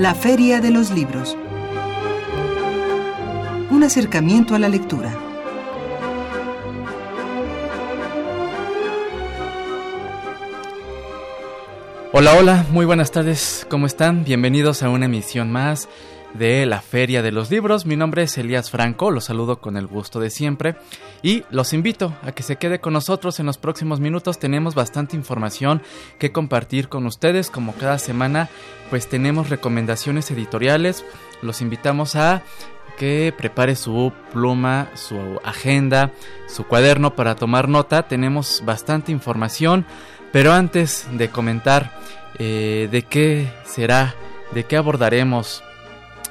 La Feria de los Libros. Un acercamiento a la lectura. Hola, hola, muy buenas tardes, ¿cómo están? Bienvenidos a una emisión más de la Feria de los Libros. Mi nombre es Elías Franco, los saludo con el gusto de siempre y los invito a que se quede con nosotros en los próximos minutos. Tenemos bastante información que compartir con ustedes, como cada semana, pues tenemos recomendaciones editoriales. Los invitamos a que prepare su pluma, su agenda, su cuaderno para tomar nota. Tenemos bastante información, pero antes de comentar eh, de qué será, de qué abordaremos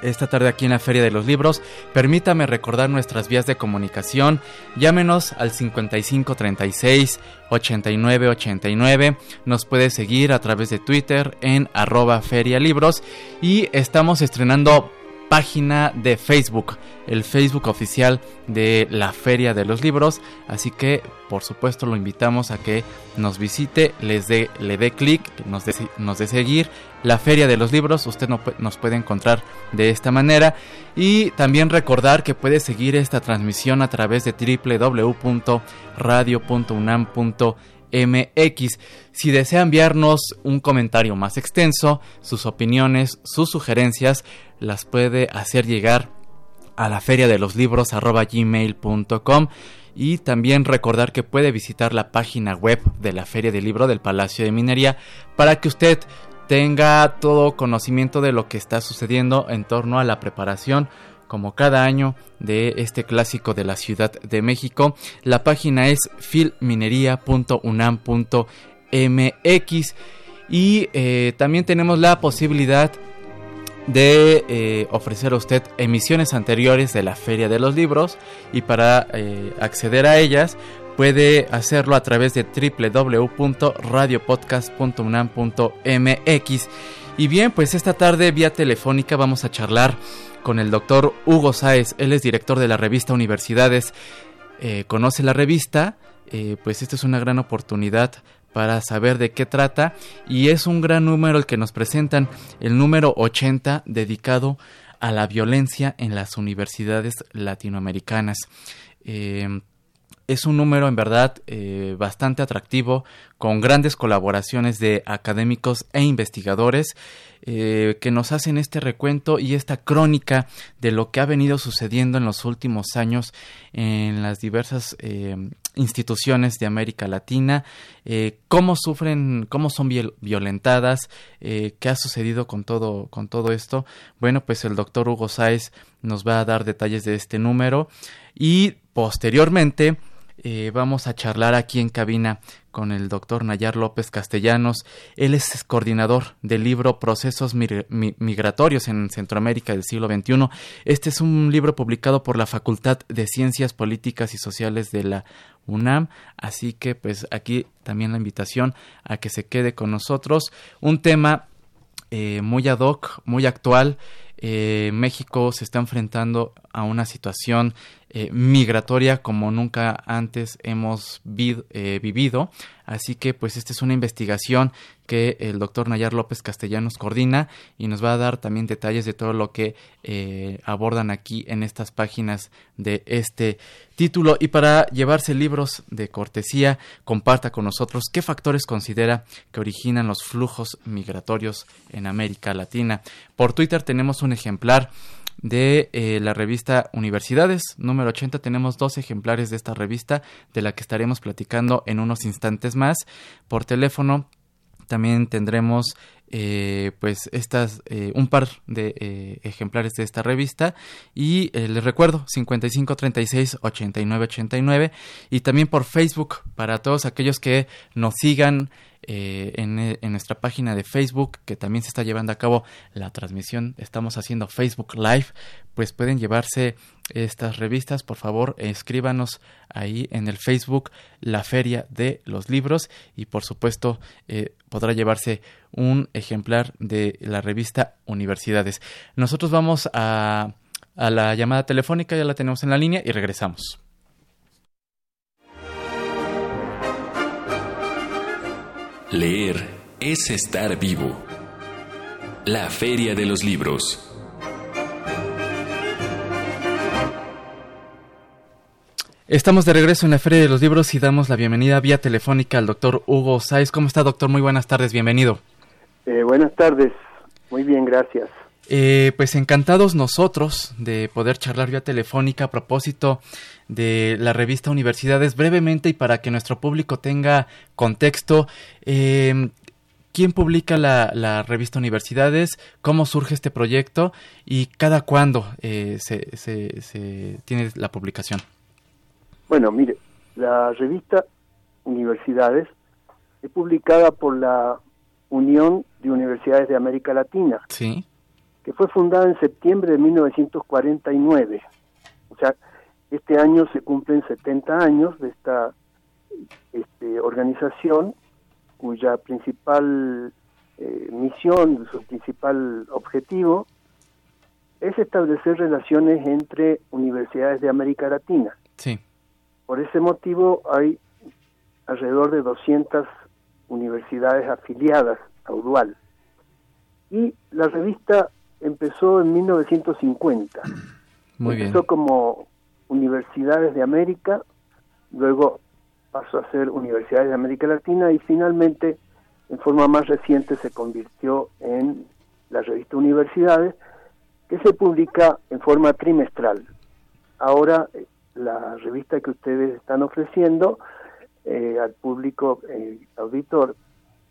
esta tarde aquí en la Feria de los Libros. Permítame recordar nuestras vías de comunicación. Llámenos al 5536 8989. Nos puede seguir a través de Twitter en arroba ferialibros. Y estamos estrenando página de Facebook, el Facebook oficial de la Feria de los Libros. Así que, por supuesto, lo invitamos a que nos visite, les le dé clic, nos dé, nos dé seguir. La Feria de los Libros, usted nos puede encontrar de esta manera. Y también recordar que puede seguir esta transmisión a través de www.radio.unam.mx MX. Si desea enviarnos un comentario más extenso, sus opiniones, sus sugerencias, las puede hacer llegar a la feria de los libros gmail.com y también recordar que puede visitar la página web de la Feria del Libro del Palacio de Minería para que usted tenga todo conocimiento de lo que está sucediendo en torno a la preparación como cada año de este clásico de la Ciudad de México. La página es filminería.unam.mx y eh, también tenemos la posibilidad de eh, ofrecer a usted emisiones anteriores de la Feria de los Libros y para eh, acceder a ellas puede hacerlo a través de www.radiopodcast.unam.mx. Y bien, pues esta tarde vía telefónica vamos a charlar con el doctor Hugo Sáez. Él es director de la revista Universidades. Eh, conoce la revista, eh, pues esta es una gran oportunidad para saber de qué trata y es un gran número el que nos presentan, el número 80 dedicado a la violencia en las universidades latinoamericanas. Eh, es un número en verdad eh, bastante atractivo, con grandes colaboraciones de académicos e investigadores eh, que nos hacen este recuento y esta crónica de lo que ha venido sucediendo en los últimos años en las diversas eh, instituciones de América Latina, cómo sufren, cómo son violentadas, qué ha sucedido con todo, con todo esto. Bueno, pues el doctor Hugo Sáez nos va a dar detalles de este número y posteriormente eh, vamos a charlar aquí en cabina con el doctor Nayar López Castellanos. Él es coordinador del libro Procesos Migratorios en Centroamérica del siglo XXI. Este es un libro publicado por la Facultad de Ciencias Políticas y Sociales de la UNAM. Así que pues aquí también la invitación a que se quede con nosotros. Un tema eh, muy ad hoc, muy actual. Eh, México se está enfrentando a una situación eh, migratoria como nunca antes hemos eh, vivido. Así que pues esta es una investigación que el doctor Nayar López Castellanos coordina y nos va a dar también detalles de todo lo que eh, abordan aquí en estas páginas de este título. Y para llevarse libros de cortesía, comparta con nosotros qué factores considera que originan los flujos migratorios en América Latina. Por Twitter tenemos un ejemplar de eh, la revista Universidades, número 80. Tenemos dos ejemplares de esta revista, de la que estaremos platicando en unos instantes más. Por teléfono también tendremos eh, pues estas eh, un par de ejemplares de esta revista y les recuerdo 55 36 89 89 y también por Facebook para todos aquellos que nos sigan eh, en, nuestra página de Facebook, que también se está llevando a cabo la transmisión, estamos haciendo Facebook Live, pues pueden llevarse estas revistas, por favor, escríbanos ahí en el Facebook la Feria de los Libros. Y por supuesto eh, podrá llevarse un ejemplar de la revista Universidades. Nosotros vamos a, a la llamada telefónica, ya la tenemos en la línea y regresamos. Leer es estar vivo. La Feria de los Libros. Estamos de regreso en la Feria de los Libros y damos la bienvenida vía telefónica al doctor Hugo Sáez. ¿Cómo está, doctor? Muy buenas tardes, bienvenido. Eh, buenas tardes, muy bien, gracias. Eh, pues encantados nosotros de poder charlar vía telefónica a propósito de la revista Universidades brevemente y para que nuestro público tenga contexto. Eh, ¿Quién publica la, revista Universidades? ¿Cómo surge este proyecto? ¿Y cada cuándo eh, se, se, tiene la publicación? Bueno, mire, la revista Universidades es publicada por la Unión de Universidades de América Latina. Sí que fue fundada en septiembre de 1949. O sea, este año se cumplen 70 años de esta este, organización cuya principal eh, misión, su principal objetivo es establecer relaciones entre universidades de América Latina. Sí. Por ese motivo hay alrededor de 200 universidades afiliadas a UDUAL. Y la revista empezó en 1950. Muy empezó como Universidades de América, luego pasó a ser Universidades de América Latina y finalmente, en forma más reciente, se convirtió en la revista Universidades, que se publica en forma trimestral. Ahora, eh, la revista que ustedes están ofreciendo eh, al público eh, auditor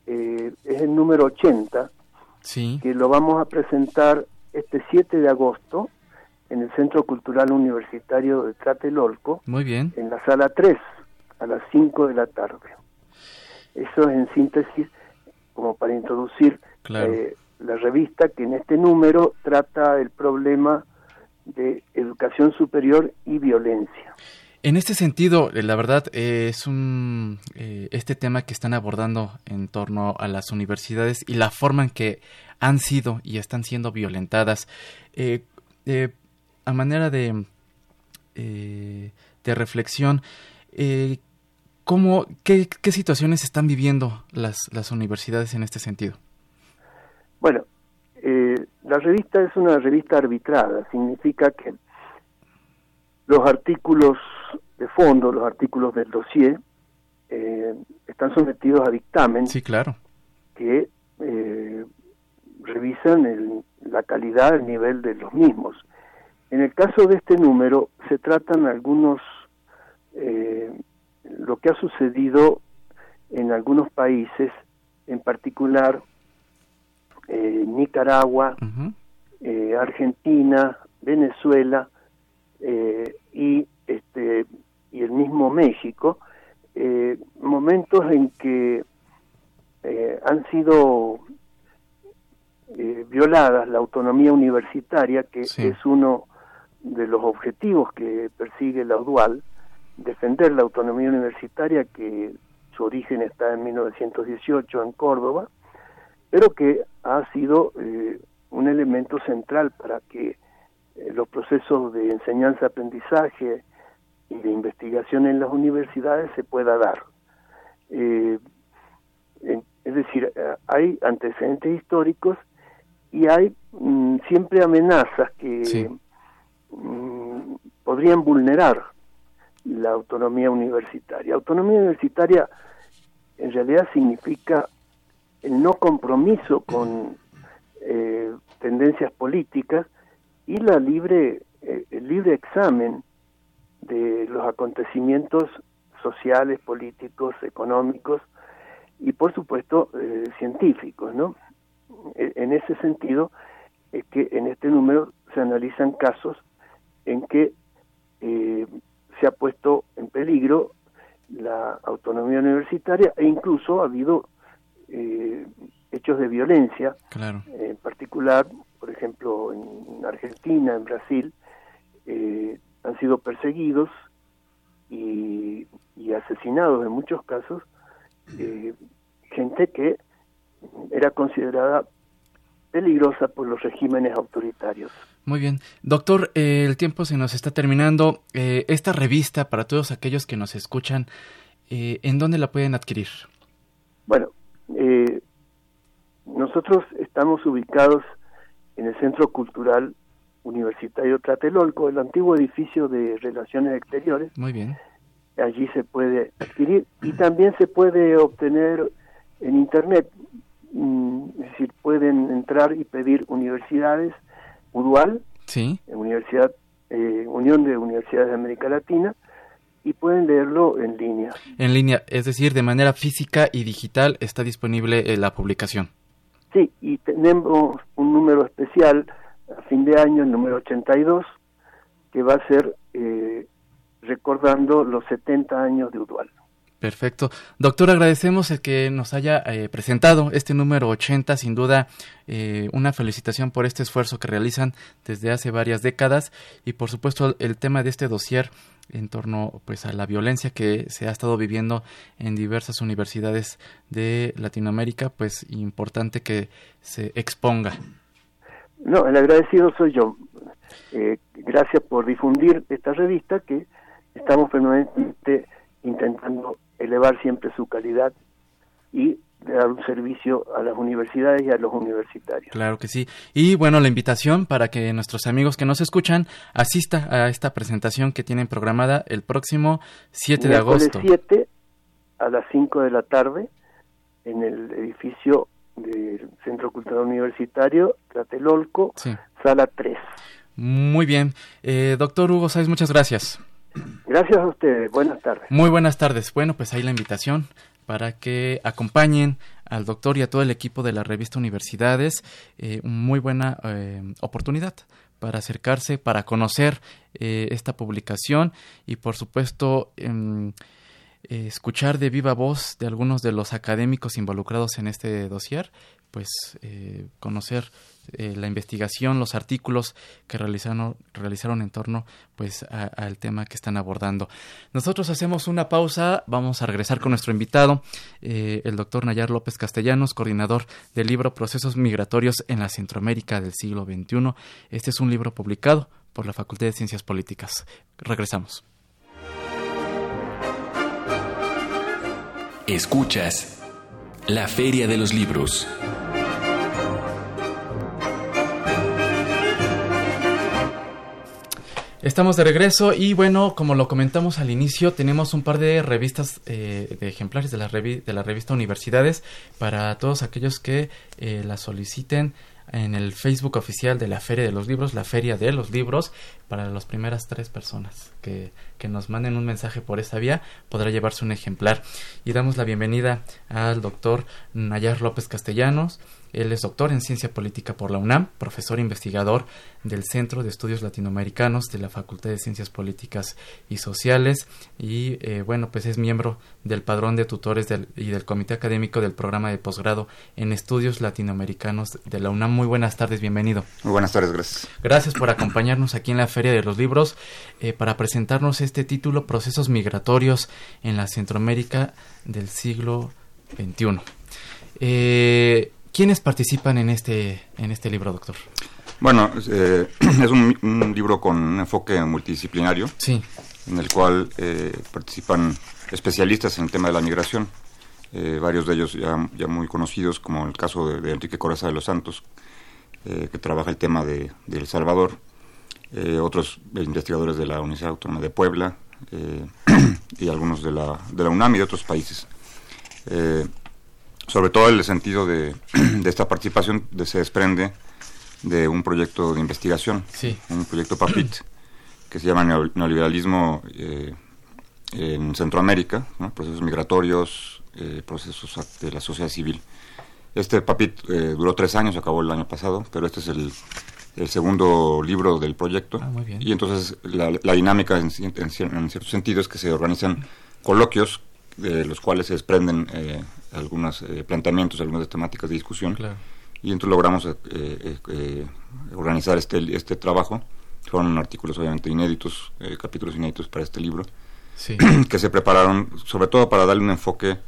es el número 80 que lo vamos a presentar este 7 de agosto en el Centro Cultural Universitario de Tlatelolco. Muy bien. En la sala 3, a las 5 de la tarde. Eso es en síntesis, como para introducir eh, la revista que en este número trata el problema de educación superior y violencia. En este sentido, eh, la verdad eh, es un eh, este tema que están abordando en torno a las universidades y la forma en que han sido y están siendo violentadas. a manera de de reflexión, ¿cómo, qué, qué, situaciones están viviendo las, las universidades en este sentido? Bueno, la revista es una revista arbitrada, significa que los artículos de fondo, los artículos del dossier, eh, están sometidos a dictamen. Sí, claro. Que eh, revisan la calidad, el nivel de los mismos. En el caso de este número, se tratan algunos, eh, lo que ha sucedido en algunos países, en particular Nicaragua, Argentina, Venezuela, y este y el mismo México, eh, momentos en que eh, han sido eh, violadas la autonomía universitaria, que es uno de los objetivos que persigue la UDUAL, defender la autonomía universitaria, que su origen está en 1918 en Córdoba, pero que ha sido un elemento central para que los procesos de enseñanza-aprendizaje y de investigación en las universidades se pueda dar. Eh, es decir, eh, hay antecedentes históricos y hay mm, siempre amenazas que mm, podrían vulnerar la autonomía universitaria. Autonomía universitaria en realidad significa el no compromiso con eh, tendencias políticas y la libre el libre examen de los acontecimientos sociales, políticos, económicos y por supuesto eh, científicos, ¿no? E, en ese sentido es que en este número se analizan casos en que eh, se ha puesto en peligro la autonomía universitaria e incluso ha habido eh, hechos de violencia, Claro. en particular, por ejemplo, en Argentina, en Brasil, eh, han sido perseguidos y, y asesinados en muchos casos eh, gente que era considerada peligrosa por los regímenes autoritarios. Muy bien. Doctor, eh, el tiempo se nos está terminando. Eh, esta revista, para todos aquellos que nos escuchan, eh, ¿en dónde la pueden adquirir? Bueno, eh, nosotros estamos ubicados en el Centro Cultural Universitario Tlatelolco, el antiguo edificio de Relaciones Exteriores. Muy bien. Allí se puede adquirir y también se puede obtener en Internet. Mm, Es decir, pueden entrar y pedir universidades, UDUAL, Sí. Universidad, eh, Unión de Universidades de América Latina, y pueden leerlo en línea. En línea, es decir, de manera física y digital está disponible eh, la publicación. Sí, y tenemos un número especial a fin de año, el número 82, que va a ser eh, recordando los 70 años de Udual. Perfecto. Doctor, agradecemos el que nos haya eh, presentado este número 80. Sin duda, eh, una felicitación por este esfuerzo que realizan desde hace varias décadas y, por supuesto, el tema de este dossier en torno pues a la violencia que se ha estado viviendo en diversas universidades de Latinoamérica, pues importante que se exponga. No, el agradecido soy yo. Eh, gracias por difundir esta revista que estamos permanentemente intentando elevar siempre su calidad y dar un servicio a las universidades y a los universitarios. Claro que sí. Y bueno, la invitación para que nuestros amigos que nos escuchan asista a esta presentación que tienen programada el próximo 7 de agosto. 7 a las 5 de la tarde en el edificio del Centro Cultural Universitario, Tlatelolco, Sí. sala 3. Muy bien. Eh, doctor Hugo Sáez, muchas gracias. Gracias a ustedes. Buenas tardes. Muy buenas tardes. Bueno, pues ahí la invitación para que acompañen al doctor y a todo el equipo de la revista Universidades. Eh, muy buena eh, oportunidad para acercarse, para conocer eh, esta publicación y por supuesto em, eh, escuchar de viva voz de algunos de los académicos involucrados en este dossier, pues eh, conocer eh, la investigación, los artículos que realizaron, realizaron en torno pues al tema que están abordando. Nosotros hacemos una pausa, vamos a regresar con nuestro invitado, el doctor Nayar López Castellanos, coordinador del libro Procesos Migratorios en la Centroamérica del siglo XXI. Este es un libro publicado por la Facultad de Ciencias Políticas. Regresamos. Escuchas La Feria de los Libros. Estamos de regreso y bueno, como lo comentamos al inicio, tenemos un par de revistas, eh, de ejemplares de la, revista Universidades para todos aquellos que eh, la soliciten en el Facebook oficial de la Feria de los Libros, la Feria de los Libros, para las primeras tres personas que, que nos manden un mensaje por esta vía, podrá llevarse un ejemplar. Y damos la bienvenida al doctor Nayar López Castellanos. Él es doctor en Ciencia Política por la UNAM, profesor investigador del Centro de Estudios Latinoamericanos de la Facultad de Ciencias Políticas y Sociales y eh, bueno, pues es miembro del Padrón de Tutores del- y del Comité Académico del Programa de Posgrado en Estudios Latinoamericanos de la UNAM. Muy buenas tardes, bienvenido. Muy buenas tardes, gracias. Gracias por acompañarnos aquí en la Feria de los Libros eh, para presentarnos este título Procesos Migratorios en la Centroamérica del siglo XXI. Eh, ¿Quiénes participan en este, en este libro, doctor? Bueno, eh, es un, un libro con un enfoque multidisciplinario Sí, en el cual eh, participan especialistas en el tema de la migración, eh, varios de ellos ya, ya muy conocidos, como el caso de, de Enrique Coraza de los Santos, eh, que trabaja el tema de, de El Salvador, otros investigadores de la Universidad Autónoma de Puebla y algunos de la, de la UNAM y de otros países. Sobre todo el sentido de, de esta participación de- se desprende de un proyecto de investigación, sí, un proyecto PAPIT, que se llama Neo- Neoliberalismo eh, en Centroamérica, ¿no? procesos migratorios, eh, procesos de la sociedad civil. Este PAPIT eh, duró tres años, acabó el año pasado, pero este es el, el segundo libro del proyecto. Ah, muy bien. Y entonces la, la dinámica en, en en cierto sentido es que se organizan coloquios de los cuales se desprenden eh, algunos eh, planteamientos, algunas temáticas de discusión. Y entonces logramos eh, organizar este, este trabajo. Fueron artículos obviamente inéditos, capítulos inéditos para este libro, que se prepararon sobre todo para darle un enfoque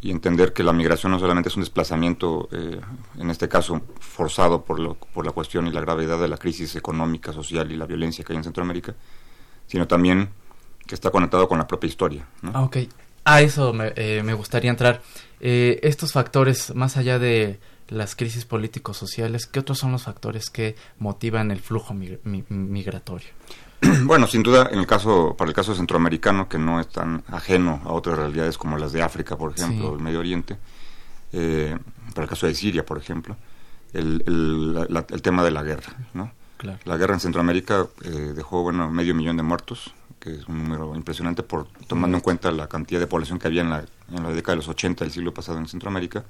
y entender que la migración no solamente es un desplazamiento, en este caso forzado por, lo, por la cuestión y la gravedad de la crisis económica, social y la violencia que hay en Centroamérica, sino también que está conectado con la propia historia. Ah, ok. A eso me, eh, me gustaría entrar. Eh, estos factores, más allá de las crisis políticos sociales, ¿qué otros son los factores que motivan el flujo migratorio? Bueno, sin duda, en el caso, para el caso centroamericano, que no es tan ajeno a otras realidades como las de África, por ejemplo, el Medio Oriente, eh, para el caso de Siria, por ejemplo, el, el, tema de la guerra, ¿no? La guerra en Centroamérica dejó, bueno, medio millón de muertos, que es un número impresionante por tomando en cuenta la cantidad de población que había en la, en la década de los 80 del siglo pasado en Centroamérica.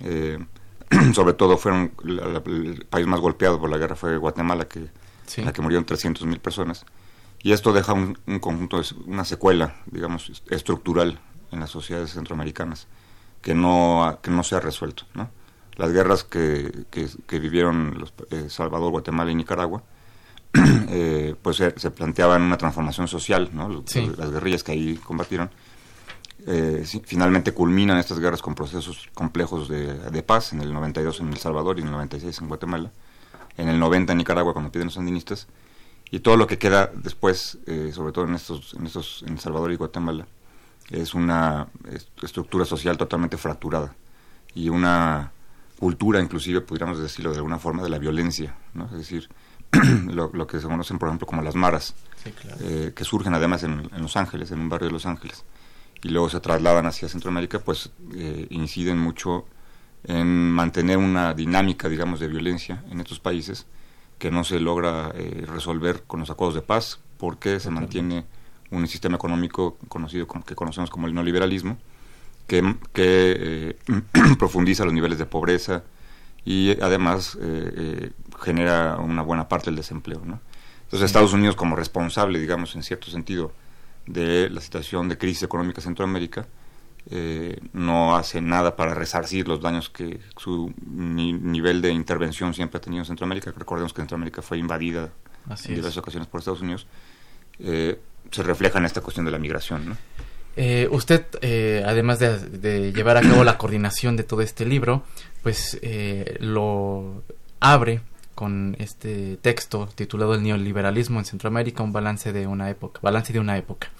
Eh, sobre todo fueron el país más golpeado por la guerra fue Guatemala, que, la que murieron 300 mil personas. Y esto deja un, conjunto, una secuela, digamos, estructural en las sociedades centroamericanas que no, que no se ha resuelto. ¿no? Las guerras que, que, vivieron los, eh, Salvador, Guatemala y Nicaragua eh, pues se, se, planteaban una transformación social, ¿no? las guerrillas que ahí combatieron. Eh, finalmente culminan estas guerras con procesos complejos de, paz, en el 92 en El Salvador y en el 96 en Guatemala, en el 90 en Nicaragua cuando piden los sandinistas, y todo lo que queda después, eh, sobre todo en estos, en estos, en El Salvador y Guatemala, es una estructura social totalmente fracturada y una cultura, inclusive, pudiéramos decirlo de alguna forma, de la violencia, ¿no? Es decir, lo, que se conocen, por ejemplo, como las maras, eh, que surgen además en, Los Ángeles, en un barrio de Los Ángeles, y luego se trasladan hacia Centroamérica, pues eh, inciden mucho en mantener una dinámica, digamos, de violencia en estos países que no se logra eh, resolver con los acuerdos de paz, porque se mantiene un sistema económico conocido como, que conocemos como el neoliberalismo, que, que profundiza los niveles de pobreza, y además eh, eh, genera una buena parte del desempleo. ¿no? Entonces Estados Unidos como responsable, digamos, en cierto sentido, de la situación de crisis económica en Centroamérica, eh, no hace nada para resarcir los daños que su nivel de intervención siempre ha tenido en Centroamérica. Recordemos que Centroamérica fue invadida en diversas ocasiones por Estados Unidos. se refleja en esta cuestión de la migración. ¿no? Eh, usted, eh, además de, llevar a cabo la coordinación de todo este libro, pues eh, lo abre con este texto titulado El neoliberalismo en Centroamérica, un balance de una época, balance de una época.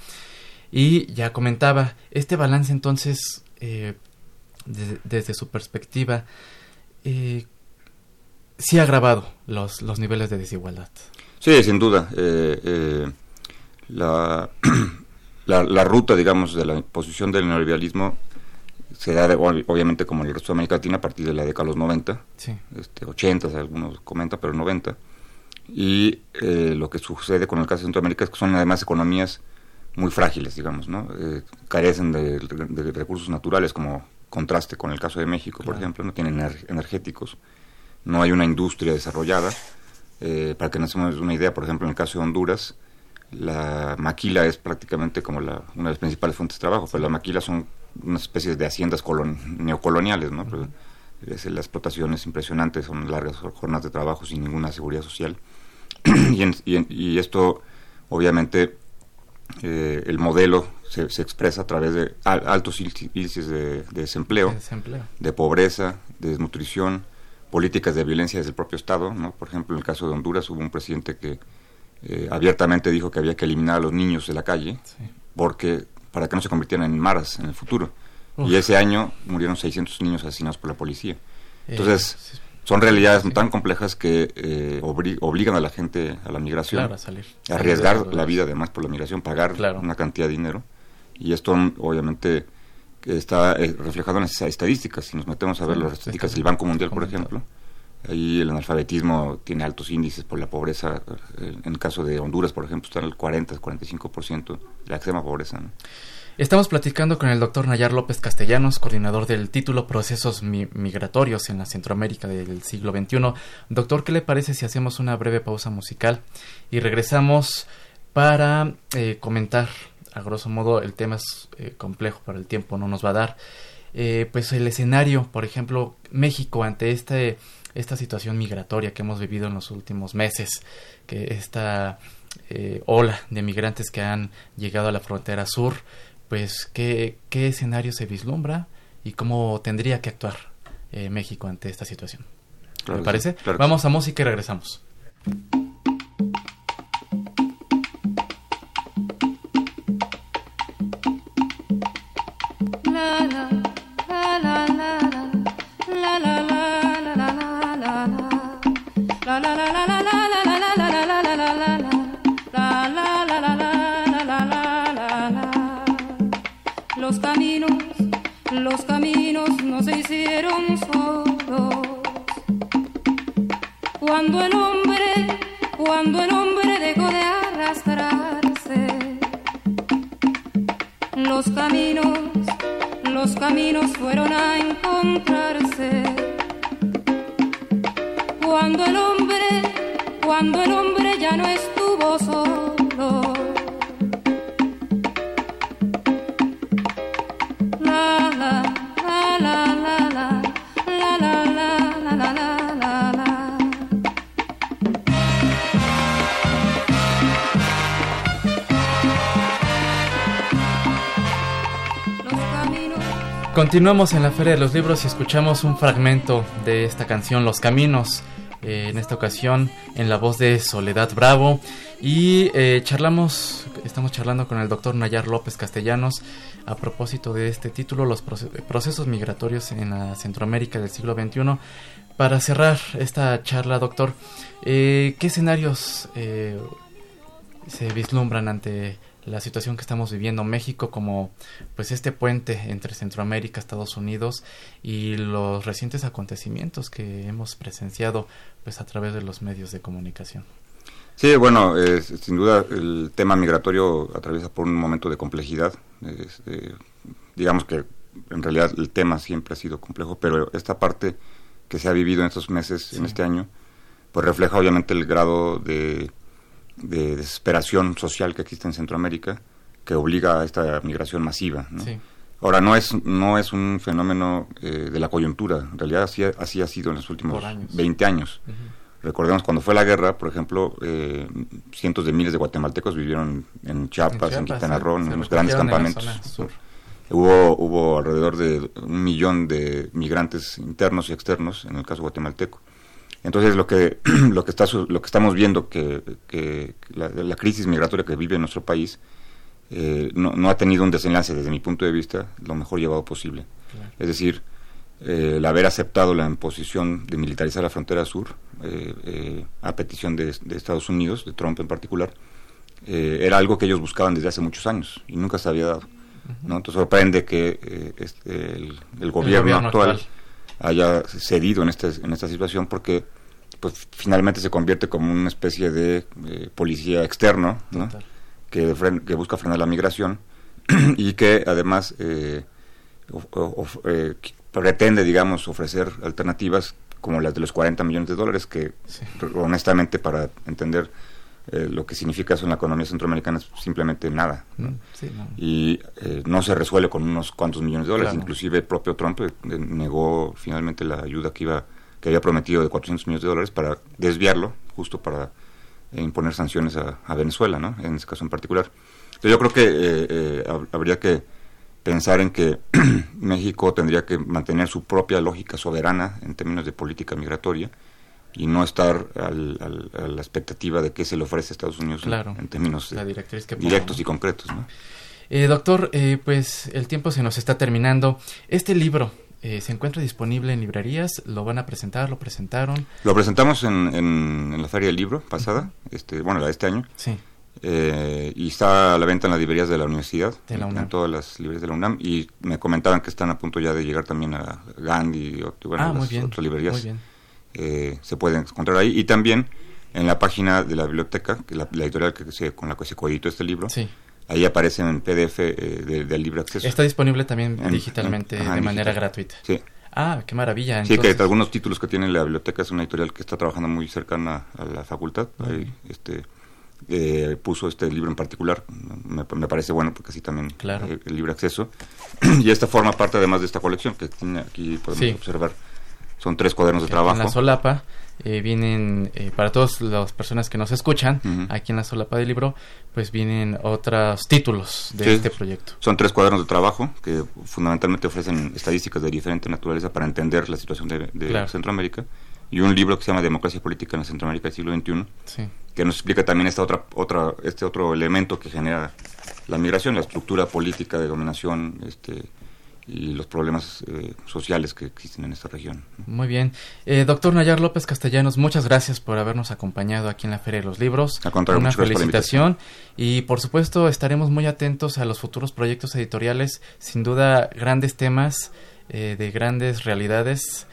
Y ya comentaba, este balance entonces, desde su perspectiva, sí ha agravado los, los niveles de desigualdad. Sí, sin duda. la la, ruta, digamos, de la imposición del neoliberalismo se da, obviamente, como en el resto de América Latina, a partir de la década de los 90, este, 80, algunos comentan, pero 90. Y eh, lo que sucede con el caso de Centroamérica es que son además economías muy frágiles, digamos, ¿no? Eh, carecen de, recursos naturales, como contraste con el caso de México, por ejemplo, no tienen energéticos, no hay una industria desarrollada. Eh, para que nos hagamos una idea, por ejemplo, en el caso de Honduras, la maquila es prácticamente como la, una de las principales fuentes de trabajo, pero las maquilas son unas especies de haciendas neocoloniales, ¿no? es, la explotación es impresionante, son largas jornadas de trabajo sin ninguna seguridad social. y, esto, obviamente, eh, el modelo se, expresa a través de altos índices de, desempleo, de pobreza, de desnutrición, políticas de violencia desde el propio Estado. ¿no? Por ejemplo, en el caso de Honduras hubo un presidente que eh, abiertamente dijo que había que eliminar a los niños de la calle porque para que no se convirtieran en maras en el futuro. Y ese año murieron 600 niños asesinados por la policía. Eh, Entonces, son realidades tan complejas que eh, obligan a la gente a la migración, a, arriesgar la vida además por la migración, pagar una cantidad de dinero. Y esto obviamente está reflejado en las estadísticas. Si nos metemos a ver las estadísticas del Banco Mundial, por ejemplo, Ahí el analfabetismo tiene altos índices por la pobreza. En el caso de Honduras, por ejemplo, está en el 40-45% de la extrema pobreza. Estamos platicando con el doctor Nayar López Castellanos, coordinador del título Procesos Migratorios en la Centroamérica del siglo XXI. Doctor, ¿qué le parece si hacemos una breve pausa musical y regresamos para eh, comentar, a grosso modo, el tema es eh, complejo, para el tiempo no nos va a dar. Eh, pues el escenario, por ejemplo, México ante este, esta situación migratoria que hemos vivido en los últimos meses, que esta eh, ola de migrantes que han llegado a la frontera sur, pues qué, qué escenario se vislumbra y cómo tendría que actuar eh, México ante esta situación. ¿Me parece? Vamos a música y regresamos. Caminos, los caminos fueron a encontrarse. Cuando el hombre, cuando el hombre ya no estuvo Continuamos en la Feria de los Libros y escuchamos un fragmento de esta canción Los Caminos, eh, en esta ocasión en la voz de Soledad Bravo y eh, charlamos, estamos charlando con el doctor Nayar López Castellanos a propósito de este título, los procesos migratorios en la Centroamérica del siglo XXI. Para cerrar esta charla, doctor, eh, ¿qué escenarios se vislumbran ante la situación que estamos viviendo México como pues este puente entre Centroamérica, Estados Unidos y los recientes acontecimientos que hemos presenciado pues a través de los medios de comunicación. Sí, bueno, sin duda el tema migratorio atraviesa por un momento de complejidad. Este, digamos que en realidad el tema siempre ha sido complejo, pero esta parte que se ha vivido en estos meses, en este año, pues refleja obviamente el grado de de desesperación social que existe en Centroamérica que obliga a esta migración masiva. Ahora, no es, no es un fenómeno eh, de la coyuntura, en realidad así, así ha sido en los últimos 20 años. Recordemos cuando fue la guerra, por ejemplo, eh, cientos de miles de guatemaltecos vivieron en Chiapas, en, Quintana Roo, en los grandes campamentos. Hubo, hubo alrededor de un millón de migrantes internos y externos, en el caso guatemalteco. Entonces lo que lo que está lo que estamos viendo que, que la, crisis migratoria que vive nuestro país eh, no, no, ha tenido un desenlace desde mi punto de vista lo mejor llevado posible. Es decir, eh, el haber aceptado la imposición de militarizar la frontera sur eh, a petición de, Estados Unidos, de Trump en particular, era algo que ellos buscaban desde hace muchos años y nunca se había dado. ¿no? Entonces sorprende que este, el, gobierno actual haya cedido en, este, en esta situación porque pues finalmente se convierte como una especie de eh, policía externo que, que busca frenar la migración y que además eh, eh, pretende, digamos, ofrecer alternativas como las de los 40 millones de dólares que honestamente para entender lo que significa eso en la economía centroamericana es simplemente nada. Mm, y no se resuelve con unos cuantos millones de dólares. Inclusive el propio Trump negó finalmente la ayuda que iba que había prometido de 400 millones de dólares para desviarlo, justo para eh, imponer sanciones a, Venezuela, ¿no? En ese caso en particular. Entonces yo creo que eh, eh, habría que pensar en que México tendría que mantener su propia lógica soberana en términos de política migratoria y no estar a la expectativa de qué se le ofrece a Estados Unidos en, términos directos y concretos. ¿no? doctor, pues el tiempo se nos está terminando. Este libro, eh, se encuentra disponible en librerías, lo van a presentar, lo presentaron. Lo presentamos en, en, la Feria del Libro pasada, este, bueno, la de este año. Sí. Eh, y está a la venta en las librerías de la universidad, de la UNAM. en todas las librerías de la UNAM, y me comentaban que están a punto ya de llegar también a Gandhi y bueno, ah, las otras librerías. Eh, se pueden encontrar ahí, y también en la página de la biblioteca, que la, editorial que se, con la que se coeditó este libro, sí. Ahí aparece en PDF eh, del libre acceso. Está disponible también digitalmente, de manera gratuita. Sí. Ah, qué maravilla. Sí, que algunos títulos que tiene la biblioteca es una editorial que está trabajando muy cercana a la facultad. Ahí, este, eh, puso este libro en particular. Me, me parece bueno porque así también Claro. eh, el libre acceso. y esta forma parte además de esta colección que tiene aquí podemos Sí. observar. Son tres cuadernos de En la trabajo. solapa eh, vienen, eh, para todas las personas que nos escuchan, aquí en la solapa del libro, pues vienen otros títulos de Sí. este proyecto. Son tres cuadernos de trabajo que fundamentalmente ofrecen estadísticas de diferente naturaleza para entender la situación de, de Claro. Centroamérica. Y un libro que se llama Democracia Política en Centroamérica del siglo XXI, Sí. que nos explica también esta otra, otra, este otro elemento que genera la migración, la estructura política de dominación este, los problemas eh, sociales que existen en esta región. Muy bien. Eh, doctor Nayar López Castellanos, muchas gracias por habernos acompañado aquí en la Feria de los Libros. Al contrario, Una felicitación. Y por supuesto estaremos muy atentos a los futuros proyectos editoriales. Sin duda, grandes temas eh, de grandes realidades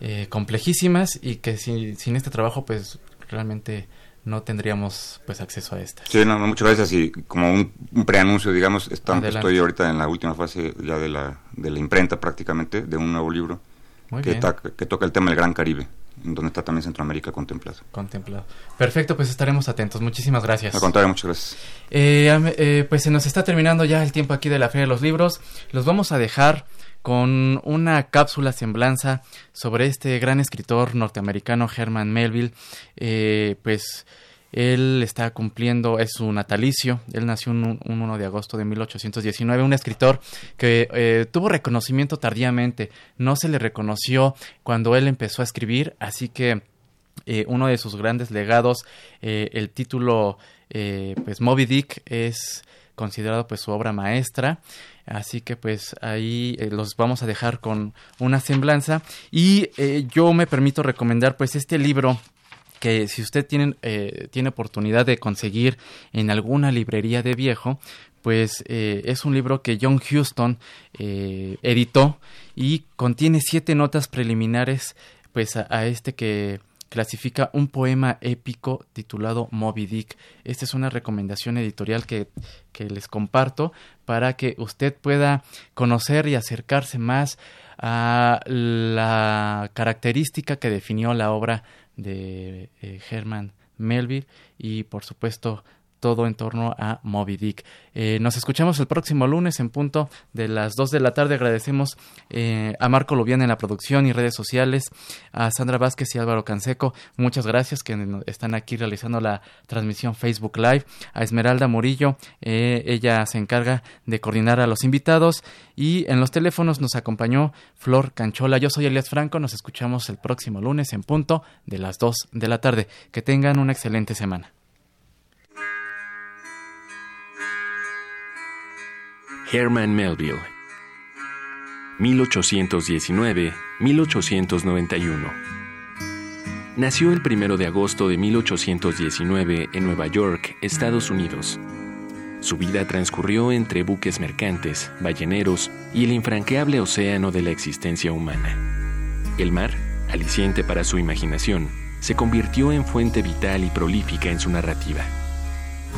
eh, complejísimas y que sin, sin este trabajo pues realmente no tendríamos pues acceso a estas. Sí, no, muchas gracias. Y como un, un preanuncio, digamos, estamos, estoy ahorita en la última fase ya de la, de la imprenta prácticamente de un nuevo libro que, ta- que toca el tema del Gran Caribe, donde está también Centroamérica contemplado. Contemplado. Perfecto, pues estaremos atentos. Muchísimas gracias. Al contrario, muchas gracias. Eh, eh, pues se nos está terminando ya el tiempo aquí de la Feria de los Libros. Los vamos a dejar con una cápsula semblanza sobre este gran escritor norteamericano Herman Melville. Eh, pues él está cumpliendo, es su natalicio. Él nació un, un 1 de agosto de 1819. Un escritor que eh, tuvo reconocimiento tardíamente. No se le reconoció cuando él empezó a escribir, así que eh, uno de sus grandes legados, eh, el título pues Moby Dick es considerado pues su obra maestra así que pues ahí los vamos a dejar con una semblanza y yo me permito recomendar pues este libro que si usted tiene, eh, tiene oportunidad de conseguir en alguna librería de viejo, pues eh, es un libro que John Huston eh, editó y contiene siete notas preliminares pues a, a este que clasifica un poema épico titulado Moby Dick. Esta es una recomendación editorial que, que les comparto para que usted pueda conocer y acercarse más a la característica que definió la obra de eh, Herman Melville y por supuesto todo en torno a Moby Dick. Eh, nos escuchamos el próximo lunes en punto de las 2 de la tarde. Agradecemos eh, a Marco Lubián en la producción y redes sociales, a Sandra Vázquez y Álvaro Canseco. Muchas gracias que están aquí realizando la transmisión Facebook Live. A Esmeralda Murillo, eh, ella se encarga de coordinar a los invitados. Y en los teléfonos nos acompañó Flor Canchola. Yo soy Elias Franco. Nos escuchamos el próximo lunes en punto de las 2 de la tarde. Que tengan una excelente semana. Herman Melville 1819-1891 Nació el 1 de agosto de 1819 en Nueva York, Estados Unidos. Su vida transcurrió entre buques mercantes, balleneros y el infranqueable océano de la existencia humana. El mar, aliciente para su imaginación, se convirtió en fuente vital y prolífica en su narrativa.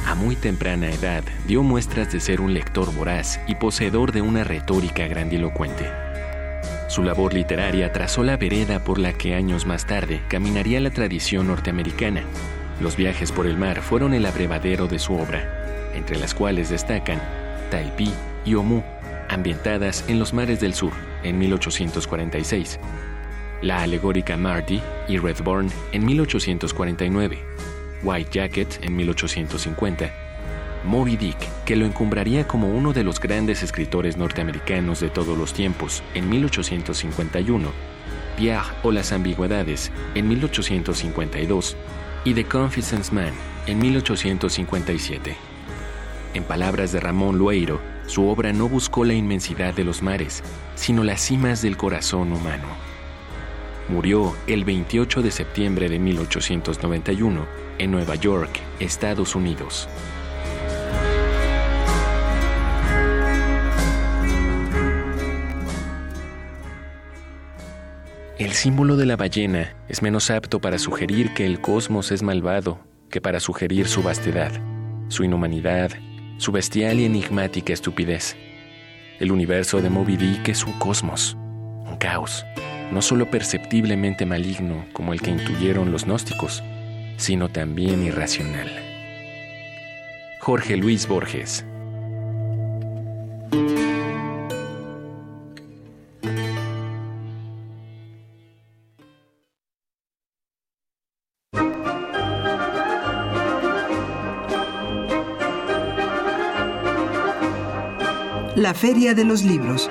A muy temprana edad dio muestras de ser un lector voraz y poseedor de una retórica grandilocuente. Su labor literaria trazó la vereda por la que años más tarde caminaría la tradición norteamericana. Los viajes por el mar fueron el abrevadero de su obra, entre las cuales destacan Taipí y Omu, ambientadas en los mares del sur en 1846, la alegórica Marty y Redbourne en 1849, White Jacket en 1850, Moby Dick, que lo encumbraría como uno de los grandes escritores norteamericanos de todos los tiempos en 1851, Pierre o las ambigüedades en 1852 y The Confidence Man en 1857. En palabras de Ramón Lueiro, su obra no buscó la inmensidad de los mares, sino las cimas del corazón humano. Murió el 28 de septiembre de 1891 en Nueva York, Estados Unidos. El símbolo de la ballena es menos apto para sugerir que el cosmos es malvado que para sugerir su vastedad, su inhumanidad, su bestial y enigmática estupidez. El universo de Moby Dick es un cosmos, un caos, no solo perceptiblemente maligno como el que intuyeron los gnósticos, sino también irracional. Jorge Luis Borges. La Feria de los Libros.